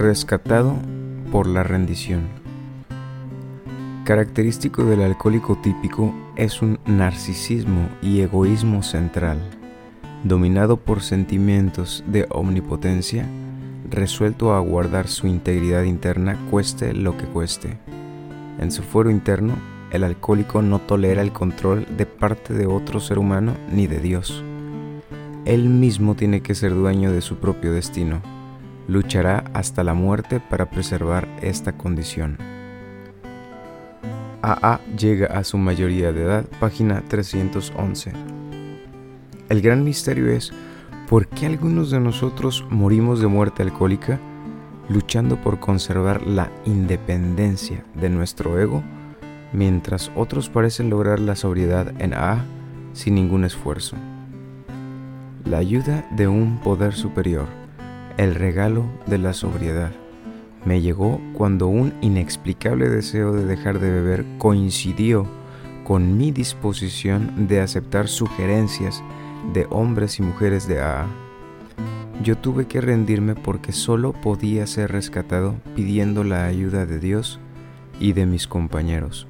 Rescatado por la rendición. Característico del alcohólico típico es un narcisismo y egoísmo central, dominado por sentimientos de omnipotencia, resuelto a guardar su integridad interna cueste lo que cueste. En su fuero interno, el alcohólico no tolera el control de parte de otro ser humano ni de Dios. Él mismo tiene que ser dueño de su propio destino luchará hasta la muerte para preservar esta condición. AA llega a su mayoría de edad, página 311. El gran misterio es por qué algunos de nosotros morimos de muerte alcohólica luchando por conservar la independencia de nuestro ego, mientras otros parecen lograr la sobriedad en AA sin ningún esfuerzo. La ayuda de un poder superior el regalo de la sobriedad me llegó cuando un inexplicable deseo de dejar de beber coincidió con mi disposición de aceptar sugerencias de hombres y mujeres de AA. Yo tuve que rendirme porque solo podía ser rescatado pidiendo la ayuda de Dios y de mis compañeros.